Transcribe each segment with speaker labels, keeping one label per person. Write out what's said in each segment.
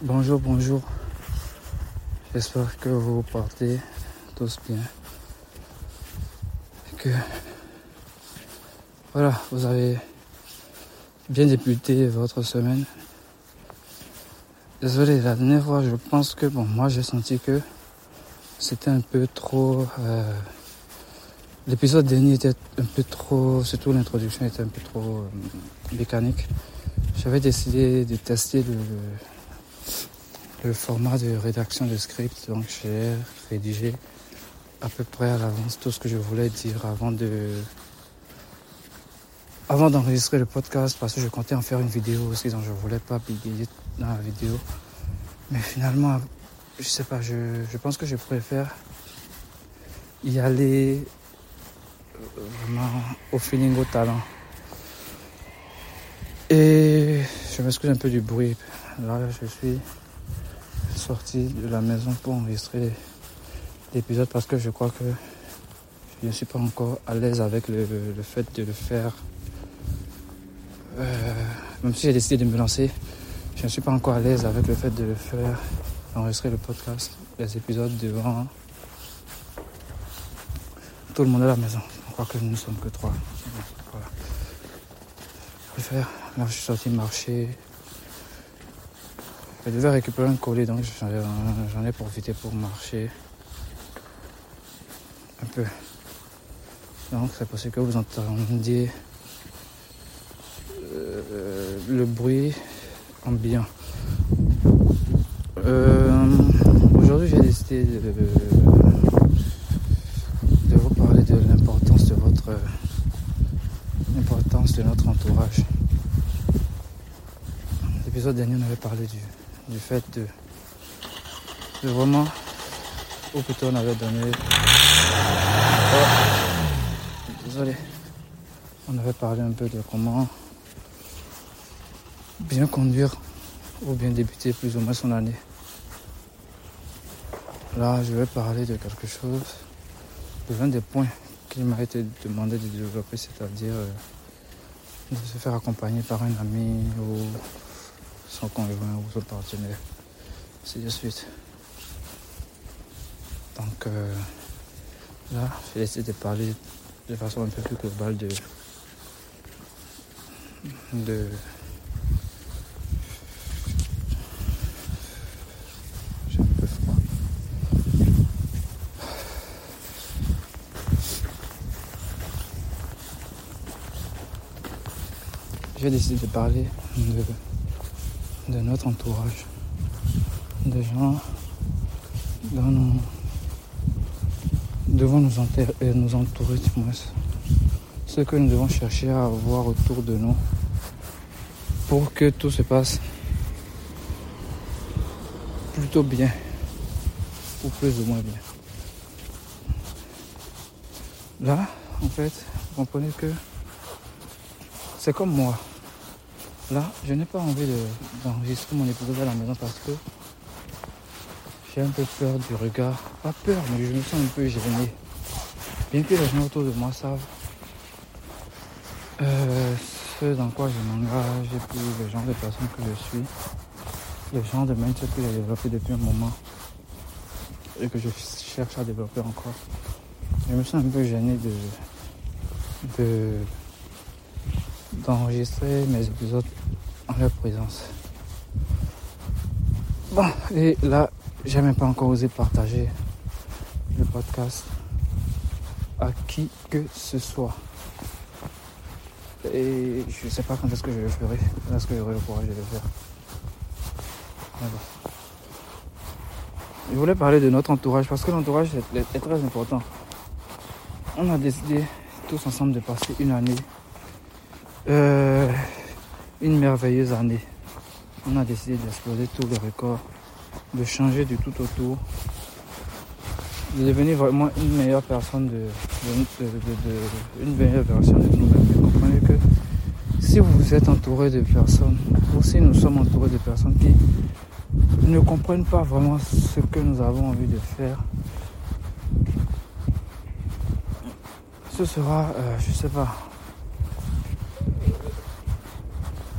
Speaker 1: Bonjour, bonjour. J'espère que vous portez tous bien. Et que voilà, vous avez bien débuté votre semaine. Désolé, la dernière fois, je pense que bon, moi j'ai senti que c'était un peu trop. Euh, l'épisode dernier était un peu trop, surtout l'introduction était un peu trop euh, mécanique. J'avais décidé de tester le format de rédaction de script, donc j'ai rédigé à peu près à l'avance tout ce que je voulais dire avant de avant d'enregistrer le podcast parce que je comptais en faire une vidéo aussi donc je voulais pas publier dans la vidéo. Mais finalement je sais pas je, je pense que je préfère y aller euh, vraiment au feeling au talent. Et je m'excuse un peu du bruit. Là je suis sorti de la maison pour enregistrer l'épisode parce que je crois que je ne suis pas encore à l'aise avec le, fait de le faire. Euh, même si j'ai décidé de me lancer, je ne suis pas encore à l'aise avec le fait de le faire, enregistrer le podcast, les épisodes devant tout le monde à la maison. Je crois que nous ne sommes que trois. Voilà. Je préfère. Là, je suis sorti marcher, je devais récupérer un colis, donc j'en ai profité pour marcher un peu. Donc c'est possible que vous entendiez euh, le bruit ambiant. Euh, aujourd'hui j'ai décidé de, de, vous parler de l'importance de votre l'importance de notre entourage. L'épisode dernier on avait parlé du, du fait de, vraiment, ou plutôt on avait donné. Oh, désolé. On avait parlé un peu de comment bien conduire ou bien débuter plus ou moins son année. Là, je vais parler de quelque chose, de l'un des points qu'il m'a été demandé de développer, c'est-à-dire euh, de se faire accompagner par un ami ou son conjoint ou son partenaire. C'est de suite. Donc euh, là, je vais essayer de parler de façon un peu plus globale de, de j'ai un peu froid. J'ai décidé de parler de de notre entourage, des gens dont nous devons nous, euh, nous entourer, ce que nous devons chercher à avoir autour de nous pour que tout se passe plutôt bien ou plus ou moins bien. Là, en fait, vous comprenez que c'est comme moi. Là, je n'ai pas envie d'enregistrer mon épisode à la maison parce que j'ai un peu peur du regard. Pas peur, mais je me sens un peu gêné. Bien que les gens autour de moi savent euh, ce dans quoi je m'engage et puis le genre de personne que je suis, le genre de mindset que j'ai développé depuis un moment et que je cherche à développer encore. Je me sens un peu gêné de, de d'enregistrer mes épisodes leur présence. Bon, et là, j'ai même pas encore osé partager le podcast à qui que ce soit. Et je sais pas quand est-ce que je le ferai, quand est-ce que j'aurai le courage de le faire. Je voulais parler de notre entourage parce que l'entourage est très important. On a décidé tous ensemble de passer une année euh, une merveilleuse année. On a décidé d'exploser tous les records, de changer du tout autour, de devenir vraiment une meilleure personne, de, une meilleure version de nous-mêmes. Comprenez que si vous êtes entouré de personnes, ou si nous sommes entourés de personnes qui ne comprennent pas vraiment ce que nous avons envie de faire, ce sera, euh, je sais pas,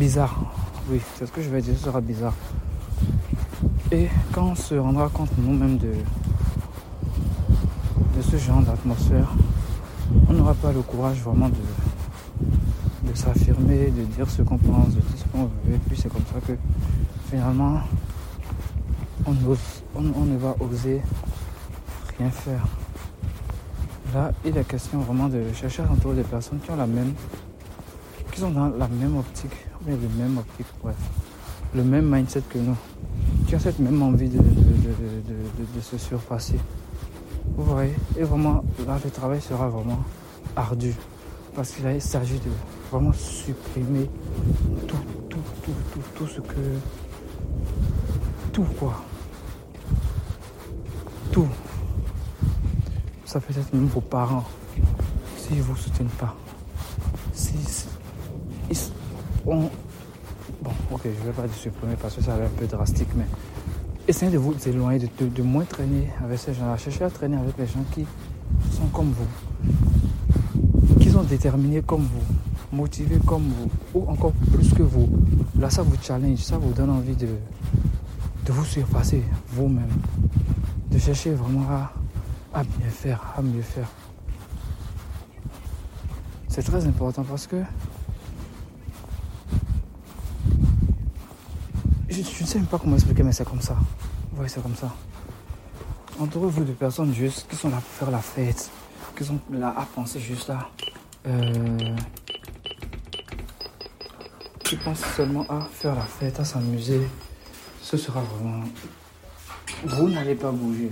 Speaker 1: bizarre. Oui, c'est ce que je vais dire, ce sera bizarre. Et quand on se rendra compte nous-mêmes de, de ce genre d'atmosphère, on n'aura pas le courage vraiment de, de s'affirmer, de dire ce qu'on pense, de dire ce qu'on veut. Et puis c'est comme ça que finalement, on, on, ne va oser rien faire. Là, il est question vraiment de chercher s'entourer des personnes qui ont la même, qui sont dans la même optique, bien le même optique, bref, le même mindset que nous, qui ont cette même envie de, de se surpasser. Vous voyez? Et vraiment, là, le travail sera vraiment ardu. Parce qu'il s'agit de vraiment supprimer tout, tout, tout, tout, tout ce que. Tout quoi. Tout. Ça peut être même vos parents. S'ils ne vous soutiennent pas. Si. On, bon, ok, je ne vais pas supprimer parce que ça va être un peu drastique, mais essayez de vous éloigner, de, moins traîner avec ces gens-là. Cherchez à traîner avec les gens qui sont comme vous, qui sont déterminés comme vous, motivés comme vous, ou encore plus que vous. Là, ça vous challenge, ça vous donne envie de, de vous surpasser vous-même, de chercher vraiment à, à bien faire, à mieux faire. C'est très important parce que je, ne sais même pas comment expliquer, mais c'est comme ça. Oui, c'est comme ça. Entourez-vous de personnes juste qui sont là pour faire la fête, qui sont là à penser juste là. Euh, qui pensent seulement à faire la fête, à s'amuser. Ce sera vraiment. Vous n'allez pas bouger.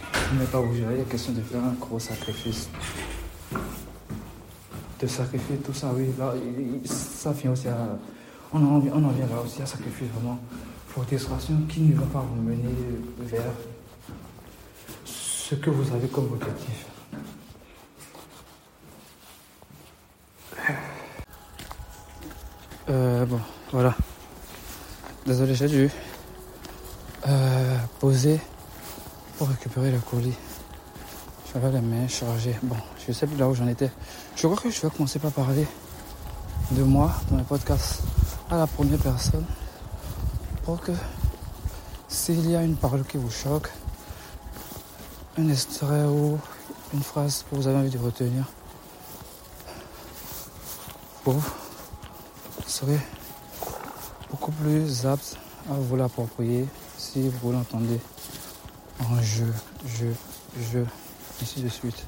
Speaker 1: Vous n'allez pas bouger. Il est question de faire un gros sacrifice. De sacrifier tout ça, oui. Là, ça vient aussi à on en, vient, là aussi à sacrifier vraiment pour des qui ne vont pas vous mener vers ce que vous avez comme objectif. Euh, bon, voilà. Désolé, j'ai dû euh, poser pour récupérer le colis. J'avais les mains chargées. Bon, je sais plus là où j'en étais. Je crois que je vais commencer par parler de moi dans le podcast à la première personne pour que s'il y a une parole qui vous choque, un extrait ou une phrase que vous avez envie de retenir, vous serez beaucoup plus apte à vous l'approprier si vous l'entendez en je, je, je, ainsi de suite.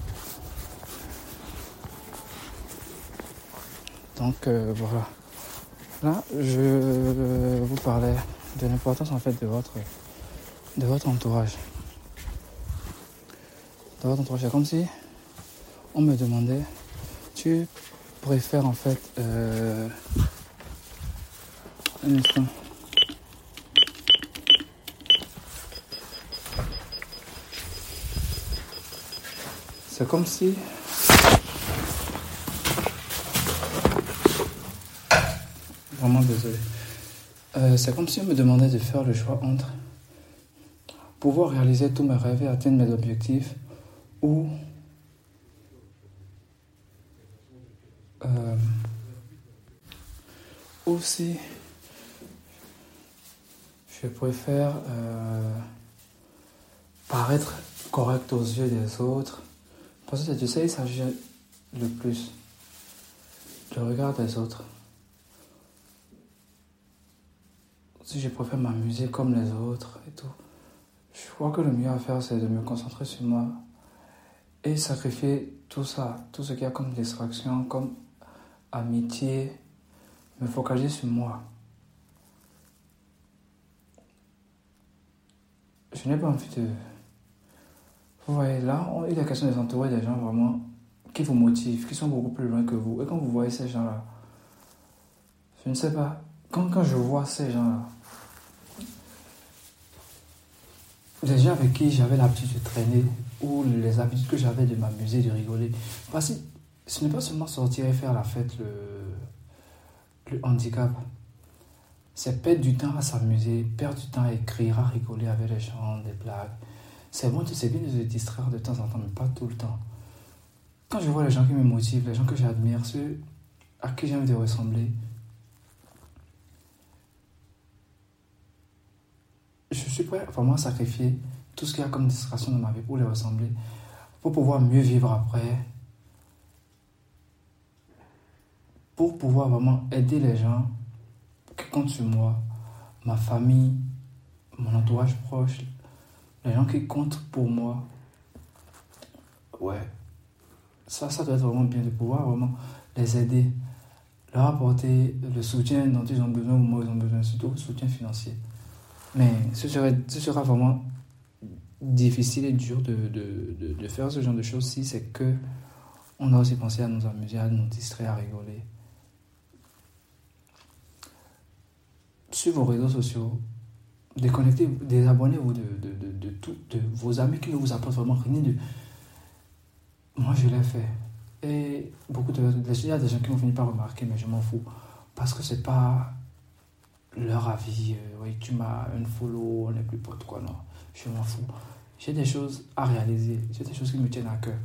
Speaker 1: Donc euh, voilà. Là, je vous parlais de l'importance en fait de votre, de votre entourage. De votre entourage. C'est comme si on me demandait, tu préfères en fait euh, un instant. C'est comme si vraiment désolé. Euh, c'est comme si on me demandait de faire le choix entre pouvoir réaliser tous mes rêves et atteindre mes objectifs ou euh, aussi je préfère euh, paraître correct aux yeux des autres parce que tu sais il s'agit le plus du regard des autres si je préfère m'amuser comme les autres et tout, je crois que le mieux à faire, c'est de me concentrer sur moi et sacrifier tout ça, tout ce qu'il y a comme distraction, comme amitié, me focaliser sur moi. Je n'ai pas envie de... Vous voyez, là, il est question de s'entourer des gens vraiment qui vous motivent, qui sont beaucoup plus loin que vous. Et quand vous voyez ces gens-là, je ne sais pas, quand, quand je vois ces gens-là, les gens avec qui j'avais l'habitude de traîner ou les habitudes que j'avais de m'amuser, de rigoler. Parce que ce n'est pas seulement sortir et faire la fête le, handicap. C'est perdre du temps à s'amuser, perdre du temps à écrire, à rigoler avec les gens, des blagues. C'est bon, c'est bien de se distraire de temps en temps, mais pas tout le temps. Quand je vois les gens qui me motivent, les gens que j'admire, ceux à qui j'ai envie de ressembler, je suis prêt vraiment à sacrifier tout ce qu'il y a comme distraction dans ma vie pour les ressembler, pour pouvoir mieux vivre après, pour pouvoir vraiment aider les gens qui comptent sur moi, ma famille, mon entourage proche, les gens qui comptent pour moi. Ouais. Ça, ça doit être vraiment bien de pouvoir vraiment les aider, leur apporter le soutien dont ils ont besoin ou moi ils ont besoin, surtout le soutien financier. Mais ce, serait, ce sera vraiment difficile et dur de, de, de, faire ce genre de choses si c'est que on a aussi pensé à nous amuser, à nous distraire, à rigoler. Sur vos réseaux sociaux, déconnectez, désabonnez-vous de, de, de, tout, de vos amis qui ne vous apportent vraiment rien de. Moi, je l'ai fait. Et beaucoup de. Il y a des gens qui ont fini par remarquer, mais je m'en fous. Parce que c'est pas leur avis. Euh, oui, tu m'as un follow, on n'est plus potes, quoi. Non, je m'en fous. J'ai des choses à réaliser. J'ai des choses qui me tiennent à cœur.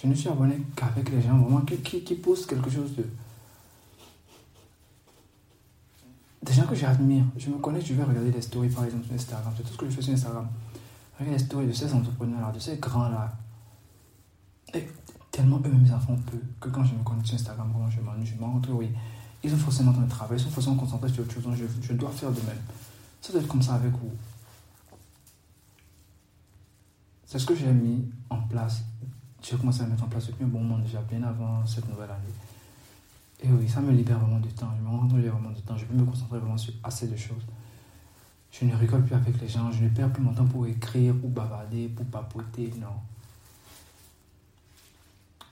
Speaker 1: Je ne suis abonné qu'avec les gens vraiment qui, qui, qui quelque chose de des gens que j'admire. Je me connais, je vais regarder les stories par exemple sur Instagram. C'est tout ce que je fais sur Instagram. Regarde les stories de ces entrepreneurs-là, de ces grands-là. Et tellement eux-mêmes en font peu que quand je me connecte sur Instagram, vraiment, je m'ennuie, je me rends oui. Ils ont forcément un travail, ils sont forcément concentrés sur autre chose, donc je, dois faire de même. Ça doit être comme ça avec vous. C'est ce que j'ai mis en place. J'ai commencé à mettre en place depuis un bon moment déjà, bien avant cette nouvelle année. Et oui, ça me libère vraiment du temps. Je me rends vraiment du temps. Je peux me concentrer vraiment sur assez de choses. Je ne rigole plus avec les gens. Je ne perds plus mon temps pour écrire, pour bavarder, pour papoter. Non.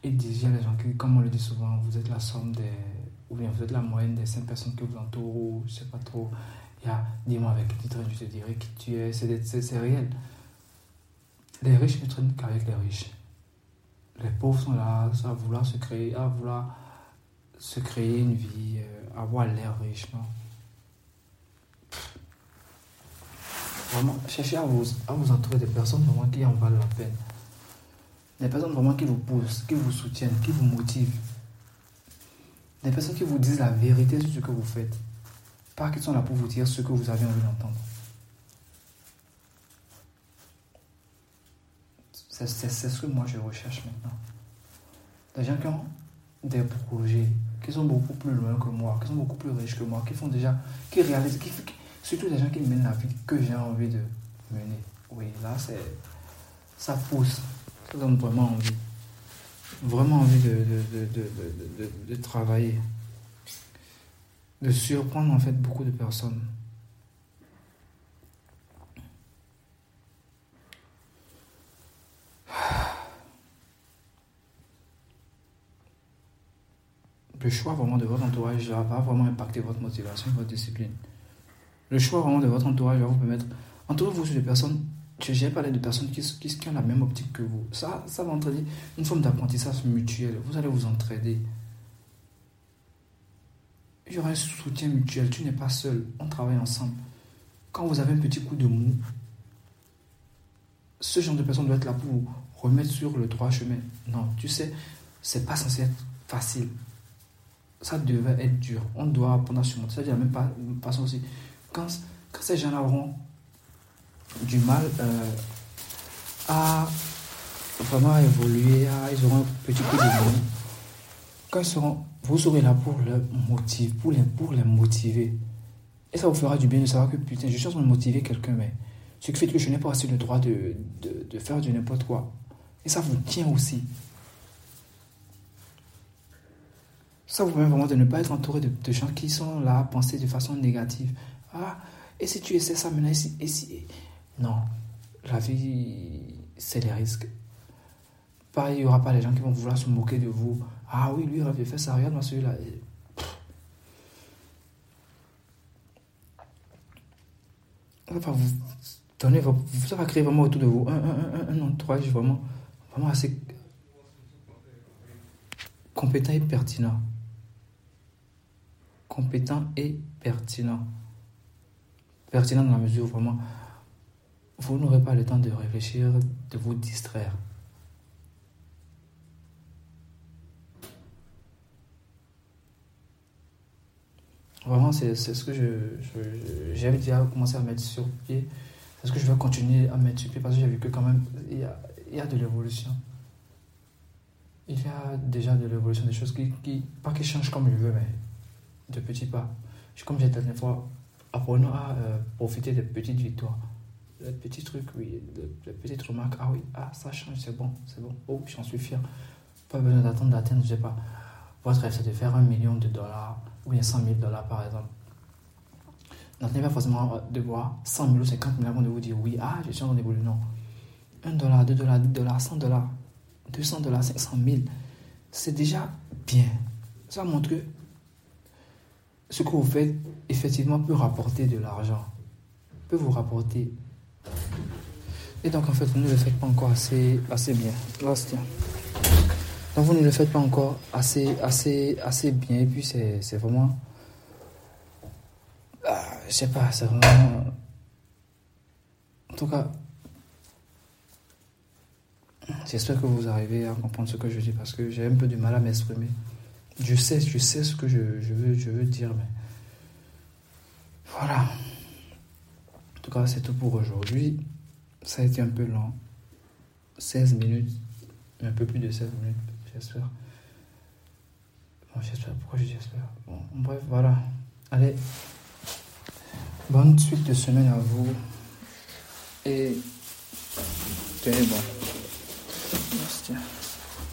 Speaker 1: Et déjà, les gens qui, comme on le dit souvent, vous êtes la somme des. Vous êtes la moyenne des cinq personnes qui vous entourent, ou je ne sais pas trop. Dis-moi avec qui tu traînes, je te dirai qui tu es. C'est réel. Les riches ne traînent qu'avec les riches. Les pauvres sont là, à vouloir se créer, à vouloir se créer une vie, euh, avoir l'air riche. Vraiment, cherchez à vous, à vous entourer des personnes vraiment qui en valent la peine. Des personnes vraiment qui vous poussent, qui vous soutiennent, qui vous motivent. Des personnes qui vous disent la vérité sur ce que vous faites. Pas qui sont là pour vous dire ce que vous avez envie d'entendre. C'est ce que moi je recherche maintenant. Des gens qui ont des projets qui sont beaucoup plus loin que moi, qui sont beaucoup plus riches que moi, qui font déjà, qui réalisent, surtout des gens qui mènent la vie que j'ai envie de mener. Oui, là, c'est, ça pousse, ça donne vraiment envie, vraiment envie de, de, de, de travailler, de surprendre en fait beaucoup de personnes. le choix vraiment de votre entourage va vraiment impacter votre motivation, votre discipline. Le choix vraiment de votre entourage va vous permettre. Entourez-vous sur personnes. J'ai parlé de personnes qui, qui, ont la même optique que vous. Ça, ça va entraîner une forme d'apprentissage mutuel. Vous allez vous entraider. Il y aura un soutien mutuel. Tu n'es pas seul. On travaille ensemble. Quand vous avez un petit coup de mou, ce genre de personne doit être là pour vous remettre sur le droit chemin. Non, tu sais, c'est pas censé être facile ça devait être dur. On doit apprendre à surmonter. Ça, dire même pas, pas aussi. Quand, quand ces gens auront du mal euh, à vraiment évoluer, ils auront un petit peu de quand ils seront, vous serez là pour les motiver, pour les, pour les motiver. Et ça vous fera du bien de savoir que putain, je suis en train de motiver quelqu'un, mais ce qui fait que je n'ai pas assez le droit de, de, de faire du n'importe quoi. Et ça vous tient aussi. Ça vous permet vraiment de ne pas être entouré de, gens qui sont là à penser de façon négative. Ah, et si tu essaies ça maintenant, et si, Non, la vie, c'est les risques. Pareil, il n'y aura pas les gens qui vont vouloir se moquer de vous. Ah oui, lui, il avait fait ça, regarde-moi celui-là. Ça vous donner, ça va créer vraiment autour de vous un, un, un, un entourage vraiment, vraiment assez compétent et pertinent compétent et pertinent. Pertinent dans la mesure où vraiment vous n'aurez pas le temps de réfléchir, de vous distraire. Vraiment, c'est ce que j'ai déjà commencé à mettre sur pied. C'est ce que je veux continuer à mettre sur pied parce que j'ai vu que quand même, il y a, il y a de l'évolution. Il y a déjà de l'évolution, des choses qui, qui, pas qui changent comme je veux, mais de petits pas. Comme j'ai la dernière fois, apprenons à euh, profiter des petites victoires. Les petits trucs, oui, les, petites remarques. Ah oui, ah, ça change, c'est bon, c'est bon. Oh, j'en suis fier. Pas besoin d'attendre d'atteindre, je sais pas. Votre rêve, c'est de faire un million de dollars ou bien 100 000 dollars par exemple. N'attendez pas forcément de voir 100 000 ou 50 000 avant de vous dire oui, ah, je suis en évolution. Non. 1 dollar, 2 dollars, 10 dollars, 100 dollars, 200 dollars, 500 000. C'est déjà bien. Ça montre que ce que vous faites, effectivement, peut rapporter de l'argent. Peut vous rapporter. Donc, en fait, vous ne le faites pas encore assez, assez bien. Là, donc vous ne le faites pas encore assez, assez, assez bien. Et puis c'est, vraiment... Ah, je sais pas, c'est vraiment... En tout cas, j'espère que vous arrivez à comprendre ce que je dis parce que j'ai un peu du mal à m'exprimer. Je sais, je sais ce que je, veux, je veux dire, mais... Voilà. En tout cas, c'est tout pour aujourd'hui. Ça a été un peu long. 16 minutes, un peu plus de 16 minutes j'espère. Bon, j'espère. Pourquoi je dis j'espère? Bon, bref, voilà. Allez. Bonne suite de semaine à vous. Et tenez bon. Merci.